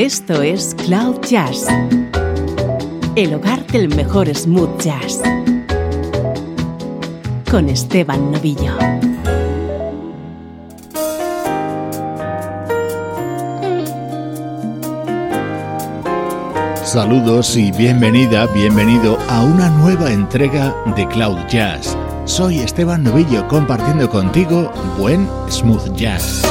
Esto es Cloud Jazz, el hogar del mejor smooth jazz, con Esteban Novillo. Saludos y bienvenida, bienvenido a una nueva entrega de Cloud Jazz. Soy Esteban Novillo compartiendo contigo buen smooth jazz.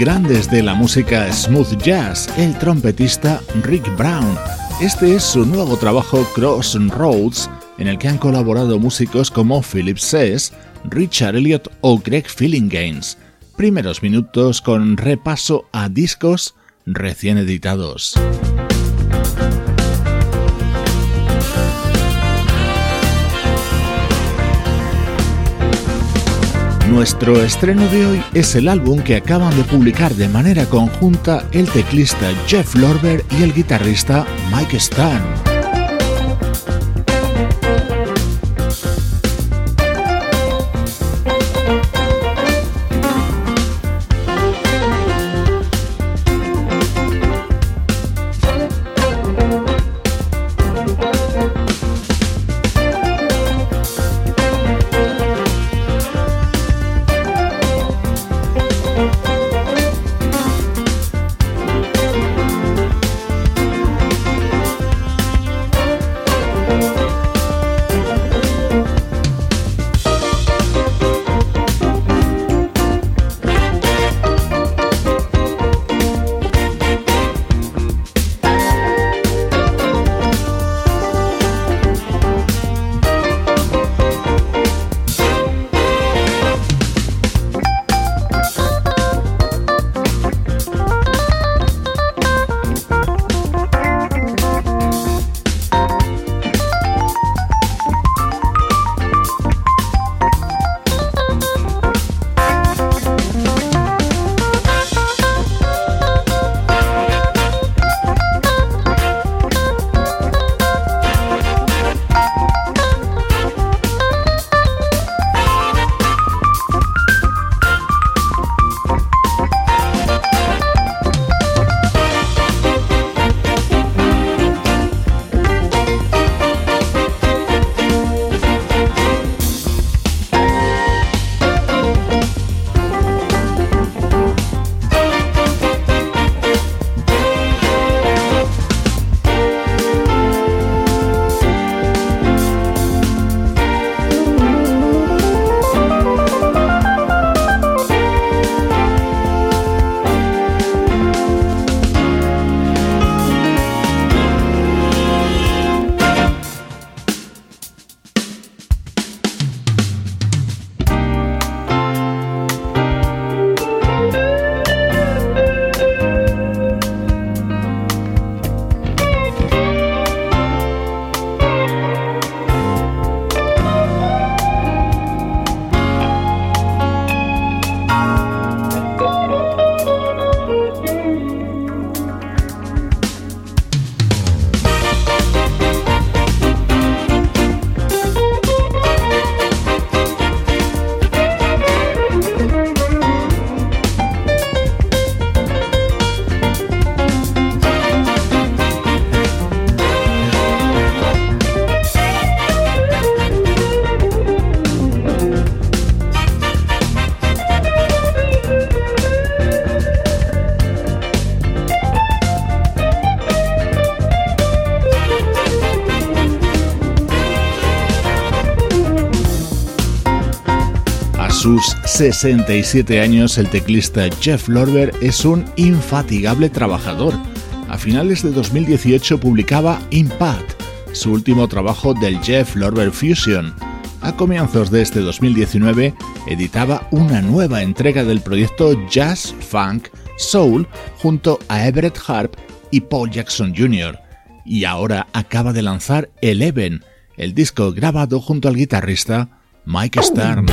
Grandes de la música smooth jazz, el trompetista Rick Brown. Este es su nuevo trabajo Crossroads, en el que han colaborado músicos como Philip Sess, Richard Elliot o Greg Gaines. Primeros minutos con repaso a discos recién editados. Nuestro estreno de hoy es el álbum que acaban de publicar de manera conjunta el teclista Jeff Lorber y el guitarrista Mike Stern. 67 años, el teclista Jeff Lorber es un infatigable trabajador. A finales de 2018 publicaba Impact, su último trabajo del Jeff Lorber Fusion. A comienzos de este 2019 editaba una nueva entrega del proyecto Jazz Funk Soul junto a Everett Harp y Paul Jackson Jr. Y ahora acaba de lanzar Eleven, el disco grabado junto al guitarrista Mike Stern.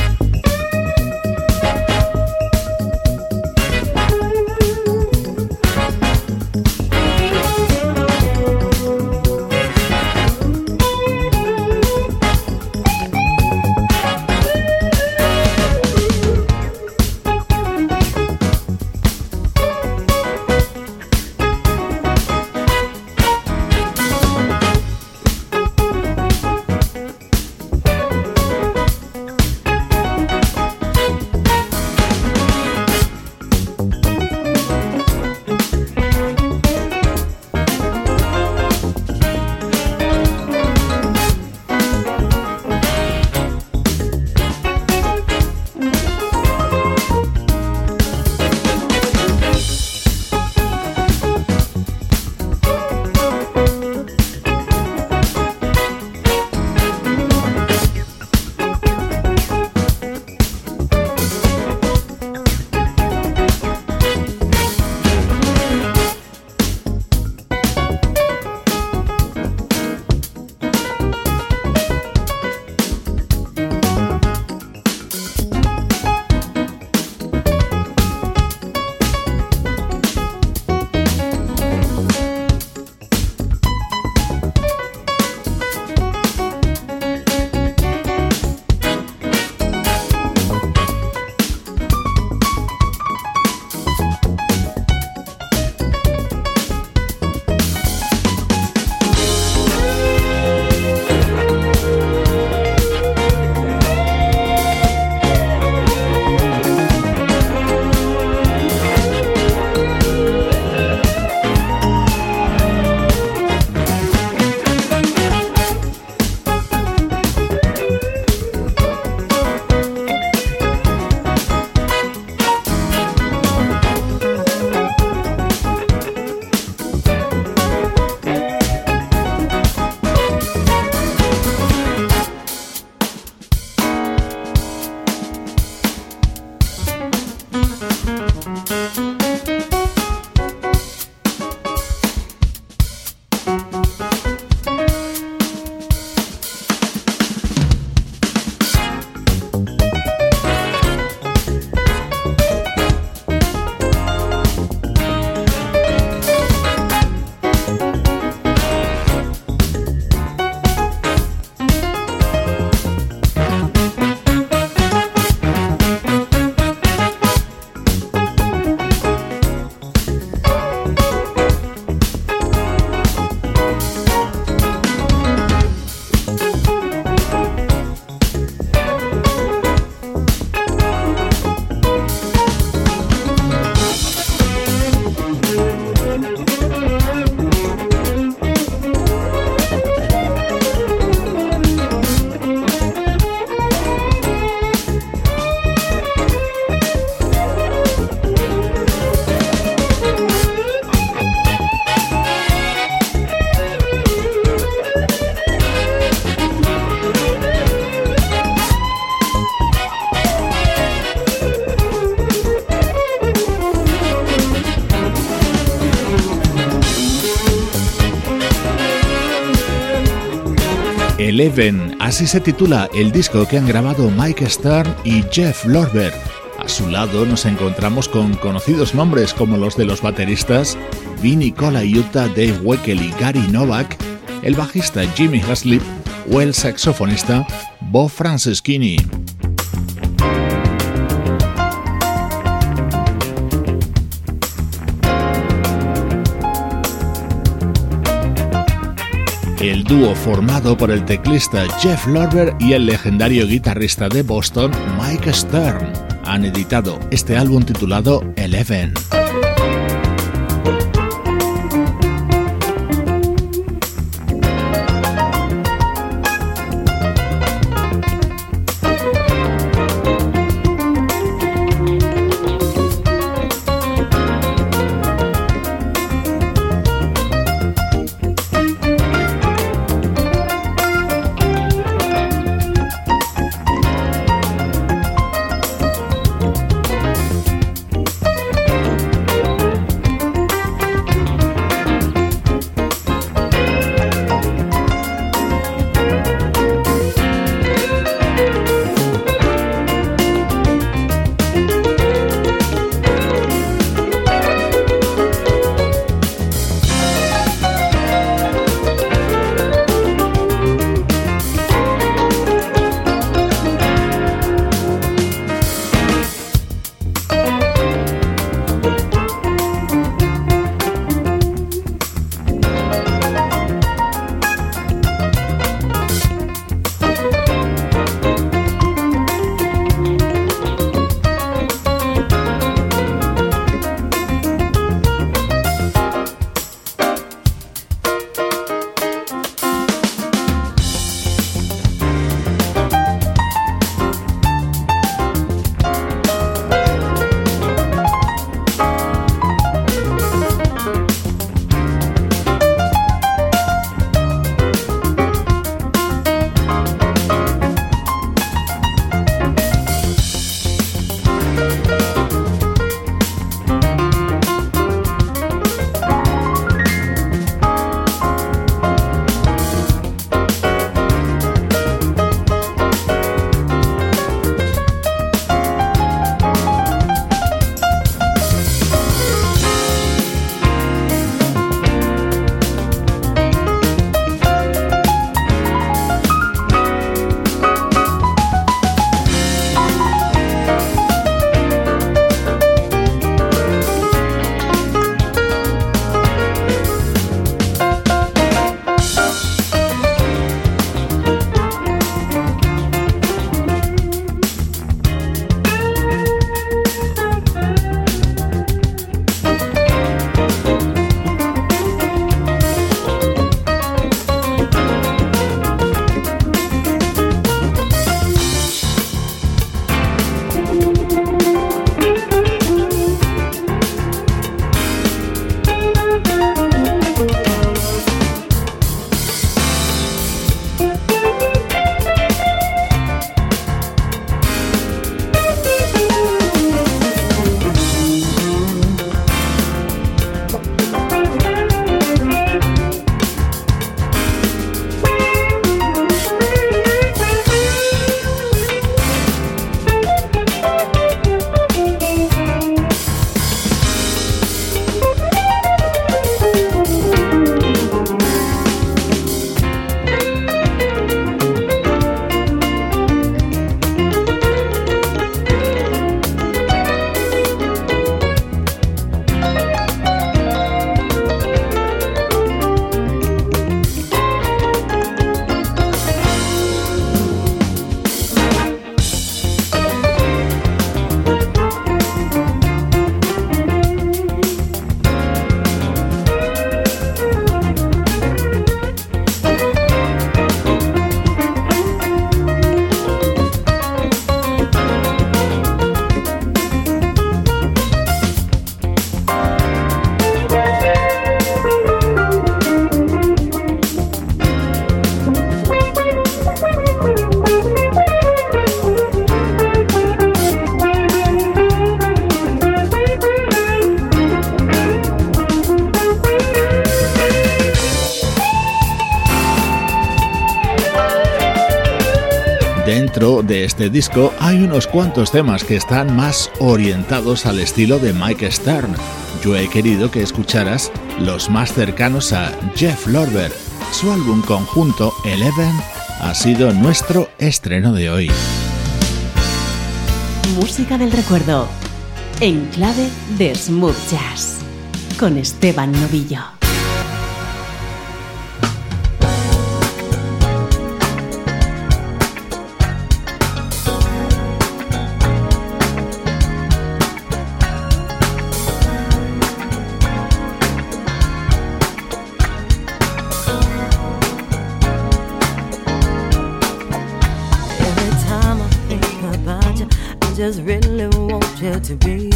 Eleven, así se titula el disco que han grabado Mike Stern y Jeff Lorber. A su lado nos encontramos con conocidos nombres como los de los bateristas Vinny Colaiuta, Dave Weckel y Gary Novak, el bajista Jimmy Haslip o el saxofonista Bob Franceschini. El dúo formado por el teclista Jeff Lorber y el legendario guitarrista de Boston Mike Stern. Han editado este álbum titulado Eleven. Este disco hay unos cuantos temas que están más orientados al estilo de Mike Stern. Yo he querido que escucharas los más cercanos a Jeff Lorber. Su álbum conjunto Eleven ha sido nuestro estreno de hoy. Música del recuerdo en clave de smooth jazz con Esteban Novillo. To be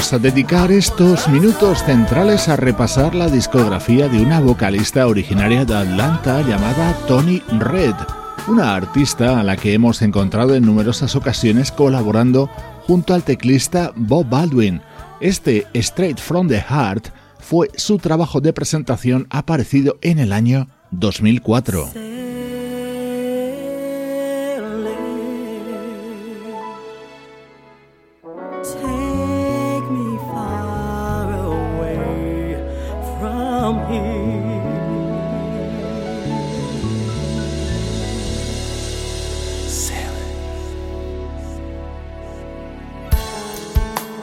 a dedicar estos minutos centrales a repasar la discografía de una vocalista originaria de Atlanta llamada Tony Red, una artista a la que hemos encontrado en numerosas ocasiones colaborando junto al teclista Bob Baldwin. Este Straight from the Heart fue su trabajo de presentación aparecido en el año 2004.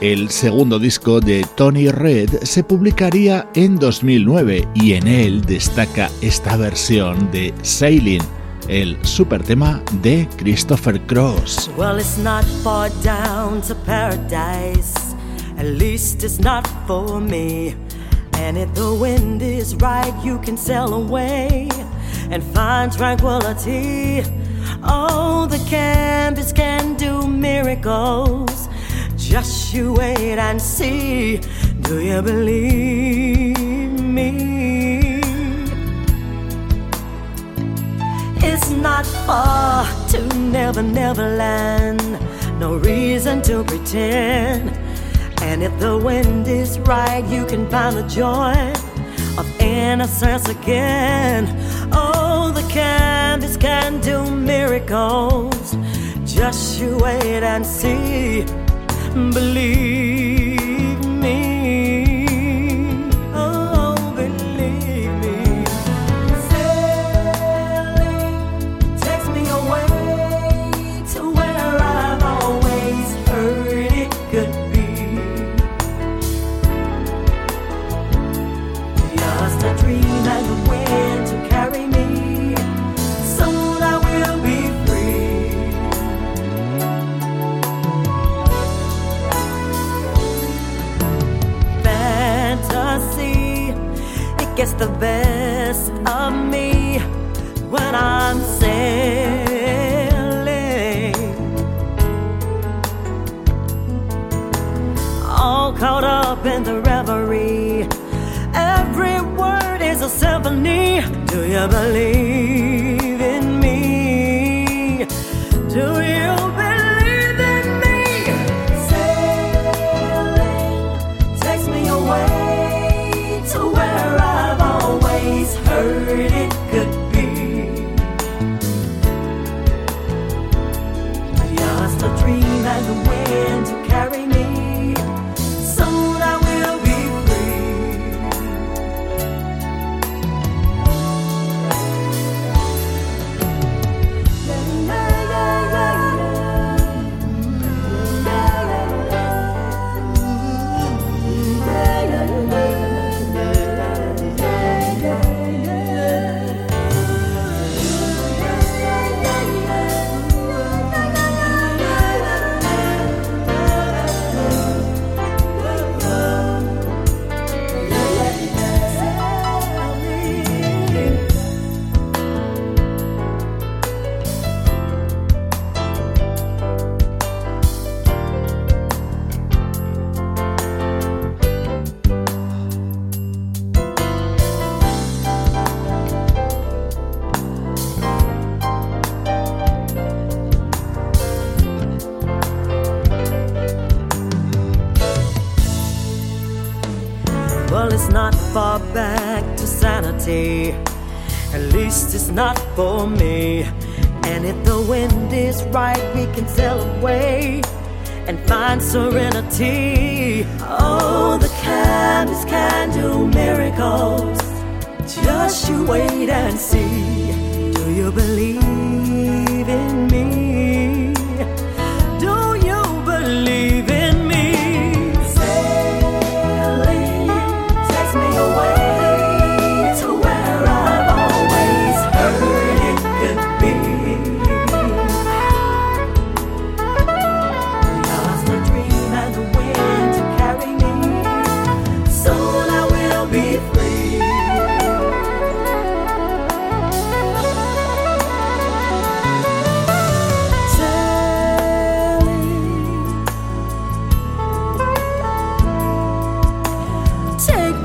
El segundo disco de Tony Red se publicaría en 2009 y en él destaca esta versión de Sailing. el super tema de Christopher Cross. Well, it's not far down to paradise. At least it's not for me. And if the wind is right, you can sail away and find tranquility. Oh, the canvas can do miracles. Just you wait and see. Do you believe me? It's not far to Never Never Land. No reason to pretend. And if the wind is right, you can find the joy of innocence again. Oh, the canvas can do miracles. Just you wait and see. Believe Do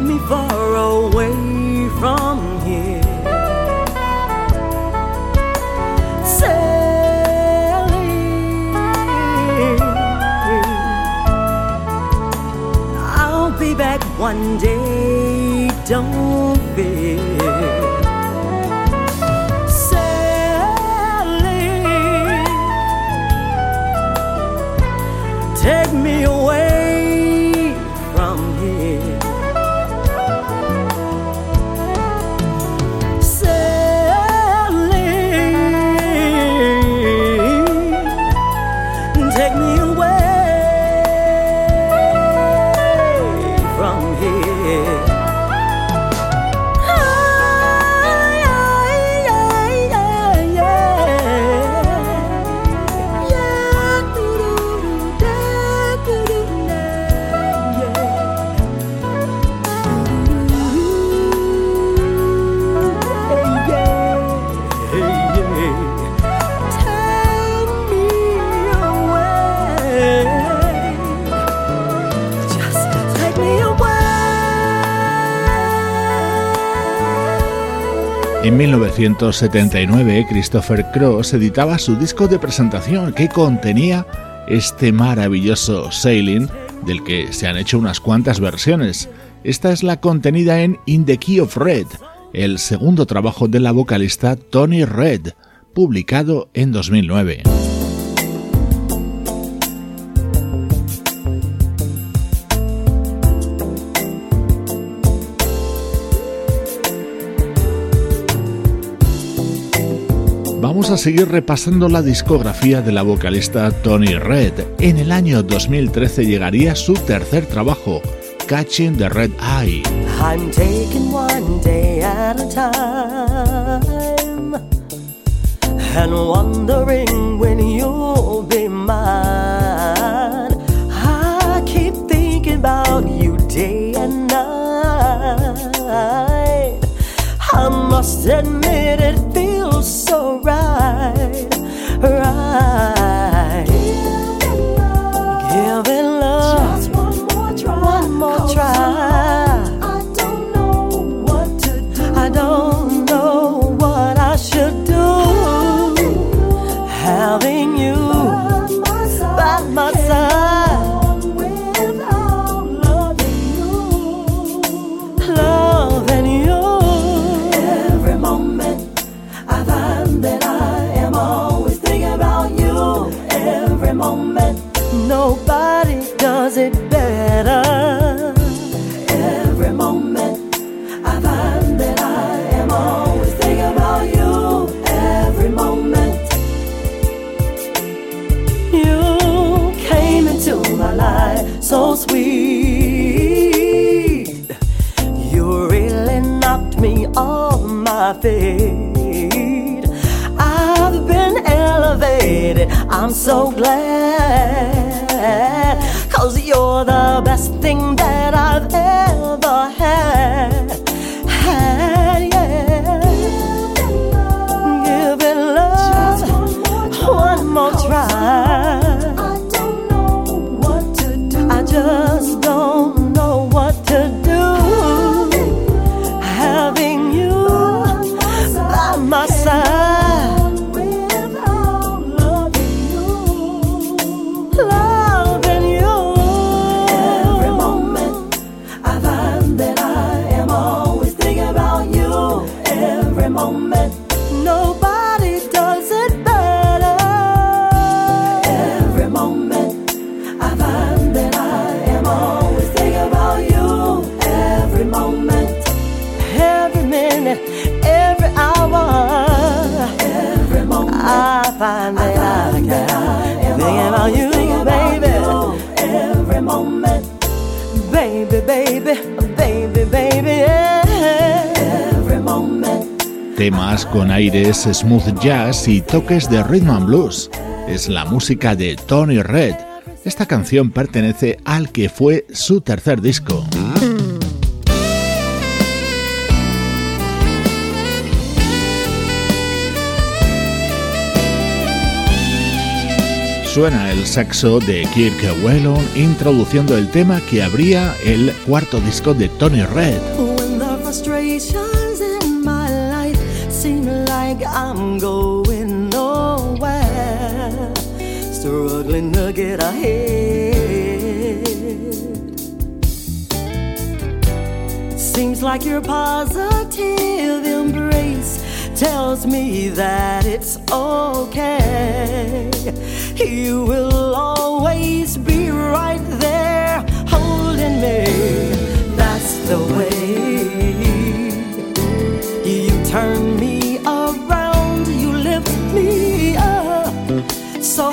me far away from here. Sailing, I'll be back one day. Don't 1979, Christopher Cross editaba su disco de presentación que contenía este maravilloso Sailing, del que se han hecho unas cuantas versiones. Esta es la contenida en In the Key of Red, el segundo trabajo de la vocalista Tony Red, publicado en 2009. Vamos a seguir repasando la discografía de la vocalista Tony Red. En el año 2013 llegaría su tercer trabajo, Catching the Red Eye. I'm taking one day at a time and wondering when you'll be mine. I keep thinking about you day and night. I must admit it so right, right. Give it love, Just one more try. one more try. I've been elevated. I'm so glad. Cause you're the best thing that I've aires smooth jazz y toques de rhythm and blues. Es la música de Tony Red. Esta canción pertenece al que fue su tercer disco. Suena el saxo de Kirk Whelan introduciendo el tema que abría el cuarto disco de Tony Red. Struggling to get ahead. Seems like your positive embrace tells me that it's okay. You will always be right there holding me. That's the way you turn me around, you lift me up so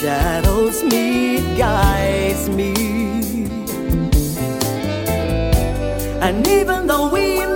shadows me, guides me. And even though we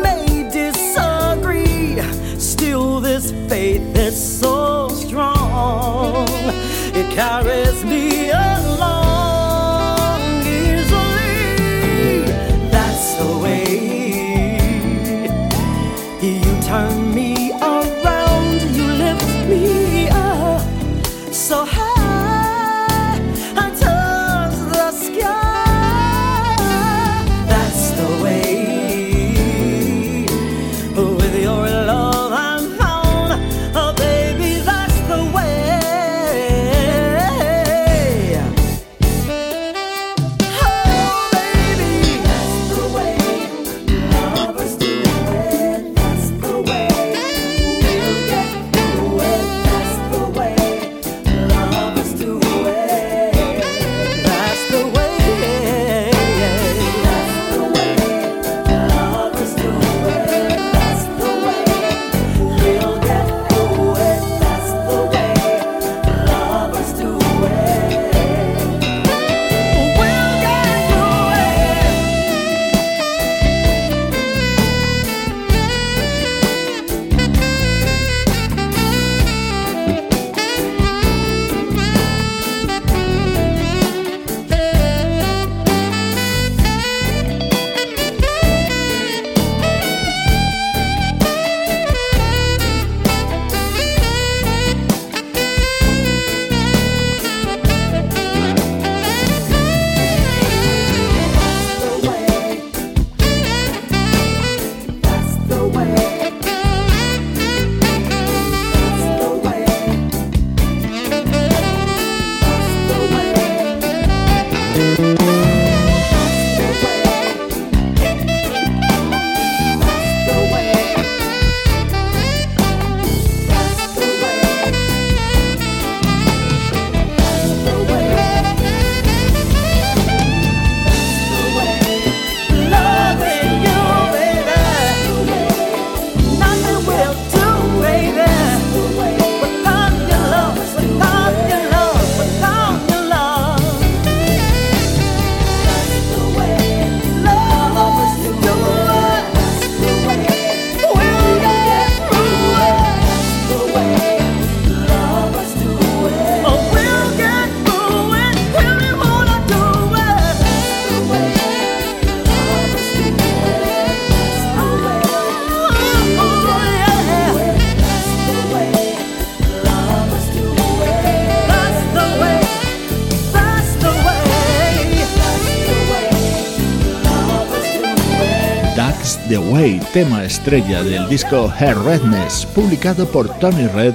tema estrella del disco Her Redness, publicado por Tony Red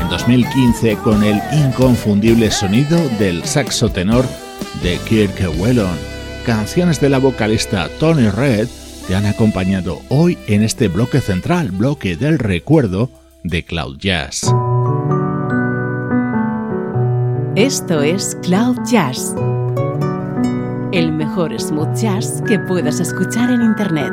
en 2015 con el inconfundible sonido del saxo tenor de Kirk Whelan. Canciones de la vocalista Tony Red te han acompañado hoy en este bloque central, bloque del recuerdo de Cloud Jazz. Esto es Cloud Jazz, el mejor smooth jazz que puedas escuchar en Internet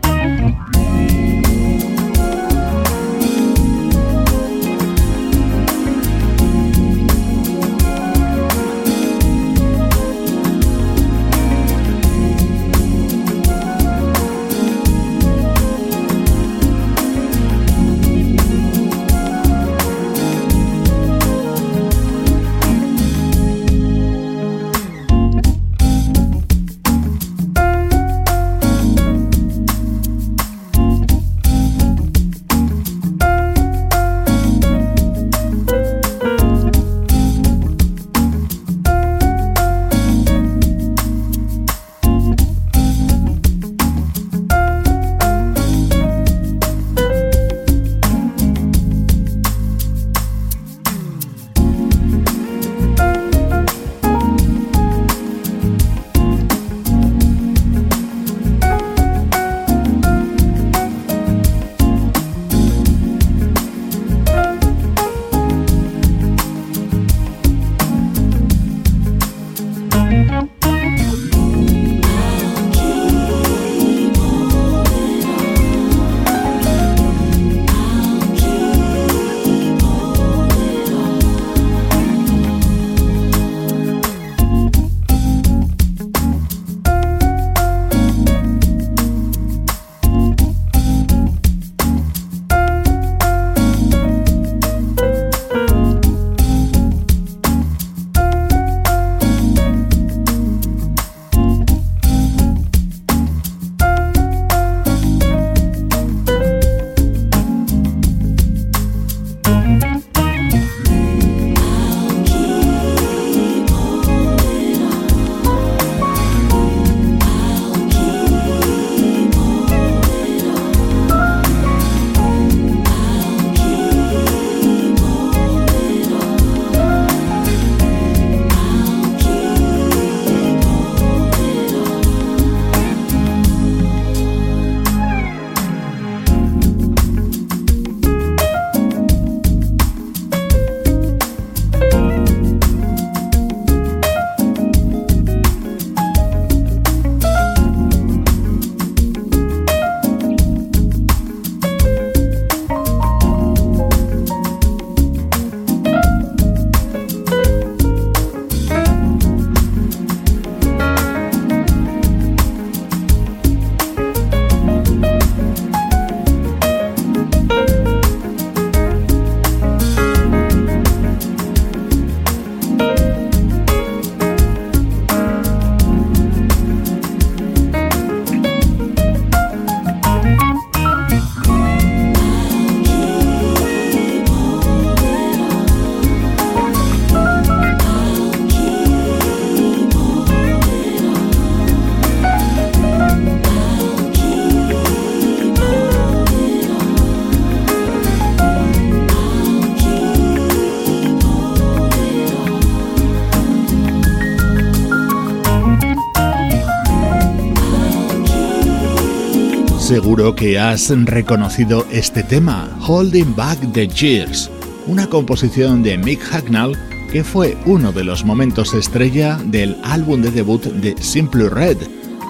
Que has reconocido este tema, Holding Back the Years, una composición de Mick Hagnall que fue uno de los momentos estrella del álbum de debut de Simple Red,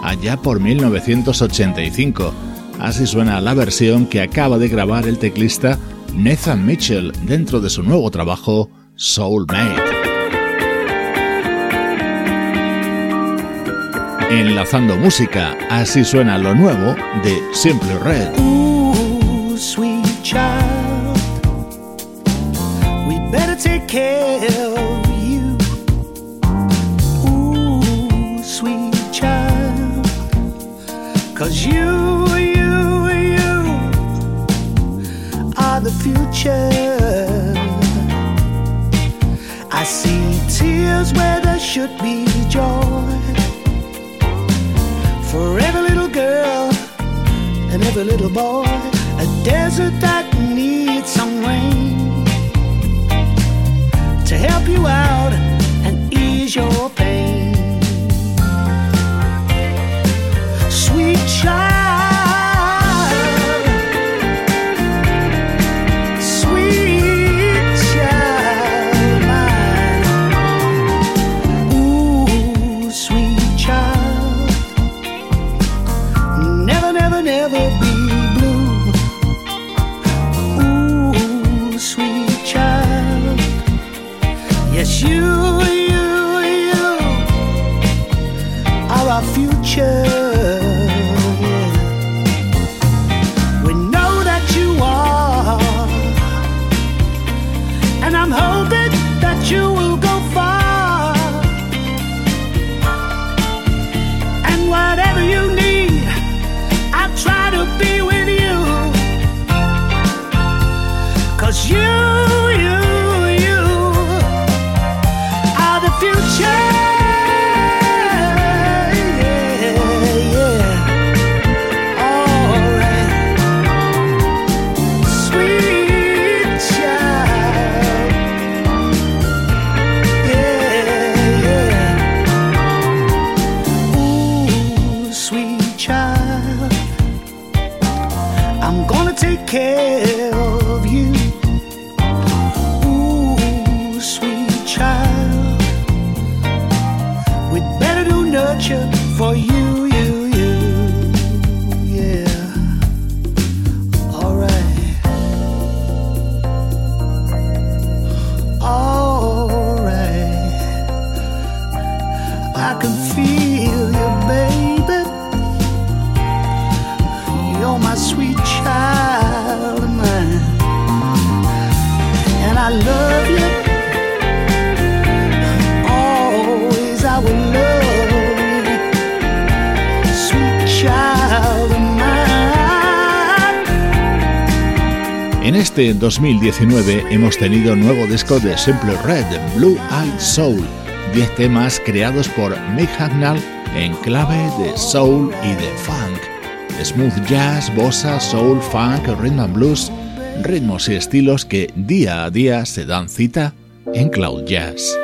allá por 1985. Así suena la versión que acaba de grabar el teclista Nathan Mitchell dentro de su nuevo trabajo Soulmate. Enlazando música, así suena lo nuevo de Simple Red. Ooh, sweet child, we better take care of you. Ooh, sweet child, cause you, you, you are the future. I see tears where there should be joy. For every little girl and every little boy, a desert that needs some rain to help you out and ease your pain. For you, you, you. Este 2019 hemos tenido nuevo disco de Simple Red, Blue Eyed Soul, 10 temas creados por Mick Hagnall en clave de soul y de funk. Smooth jazz, bossa, soul, funk, rhythm and blues, ritmos y estilos que día a día se dan cita en Cloud Jazz.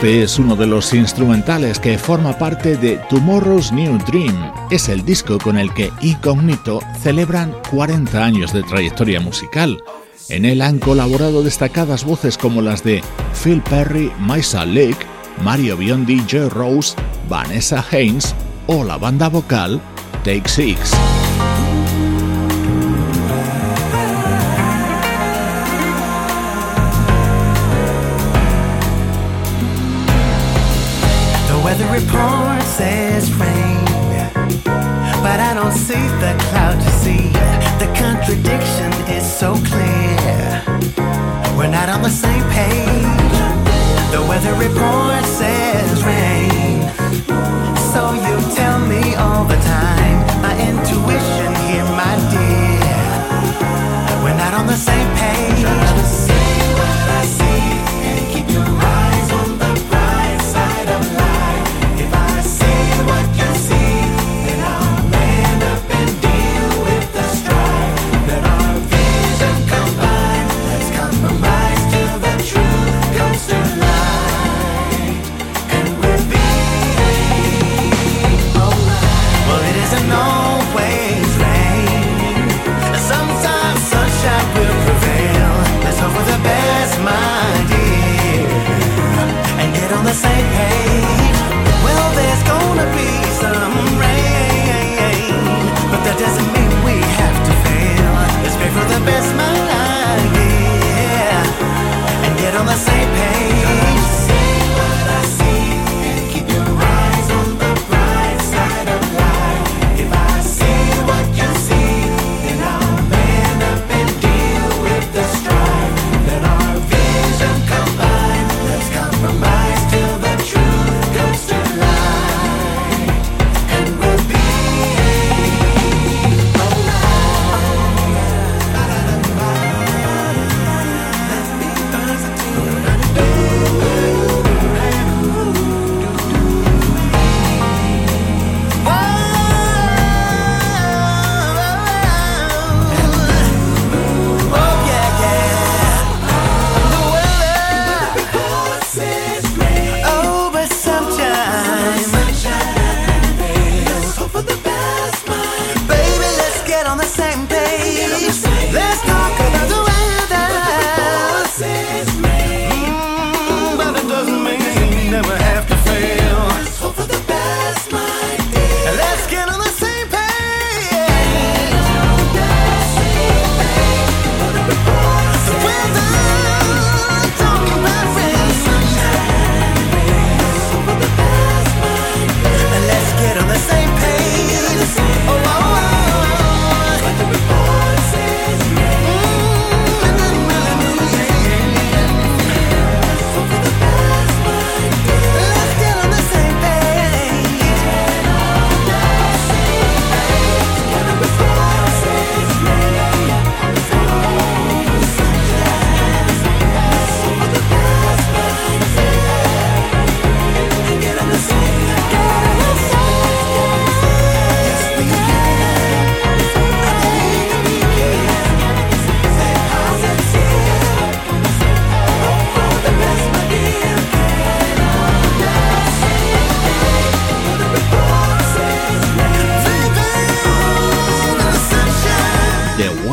Este es uno de los instrumentales que forma parte de Tomorrow's New Dream. Es el disco con el que Incognito celebran 40 años de trayectoria musical. En él han colaborado destacadas voces como las de Phil Perry, Maisa Lake, Mario Biondi, Joe Rose, Vanessa Haynes o la banda vocal Take Six. Says rain, but I don't see the cloud you see. The contradiction is so clear. We're not on the same page. The weather report says rain, so you tell me all the time. My same page. There's no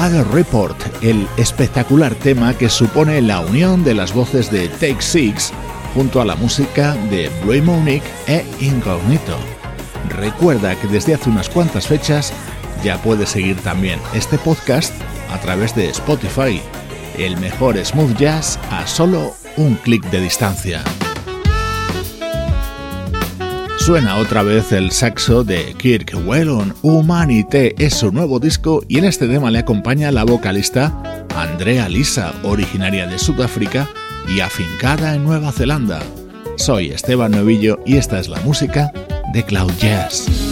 Report, el espectacular tema que supone la unión de las voces de Take Six junto a la música de Blue Monique e Incognito. Recuerda que desde hace unas cuantas fechas ya puedes seguir también este podcast a través de Spotify, el mejor smooth jazz a solo un clic de distancia. Suena otra vez el saxo de Kirk Whelan. Humanité es su nuevo disco y en este tema le acompaña la vocalista Andrea Lisa, originaria de Sudáfrica y afincada en Nueva Zelanda. Soy Esteban Novillo y esta es la música de Cloud Jazz.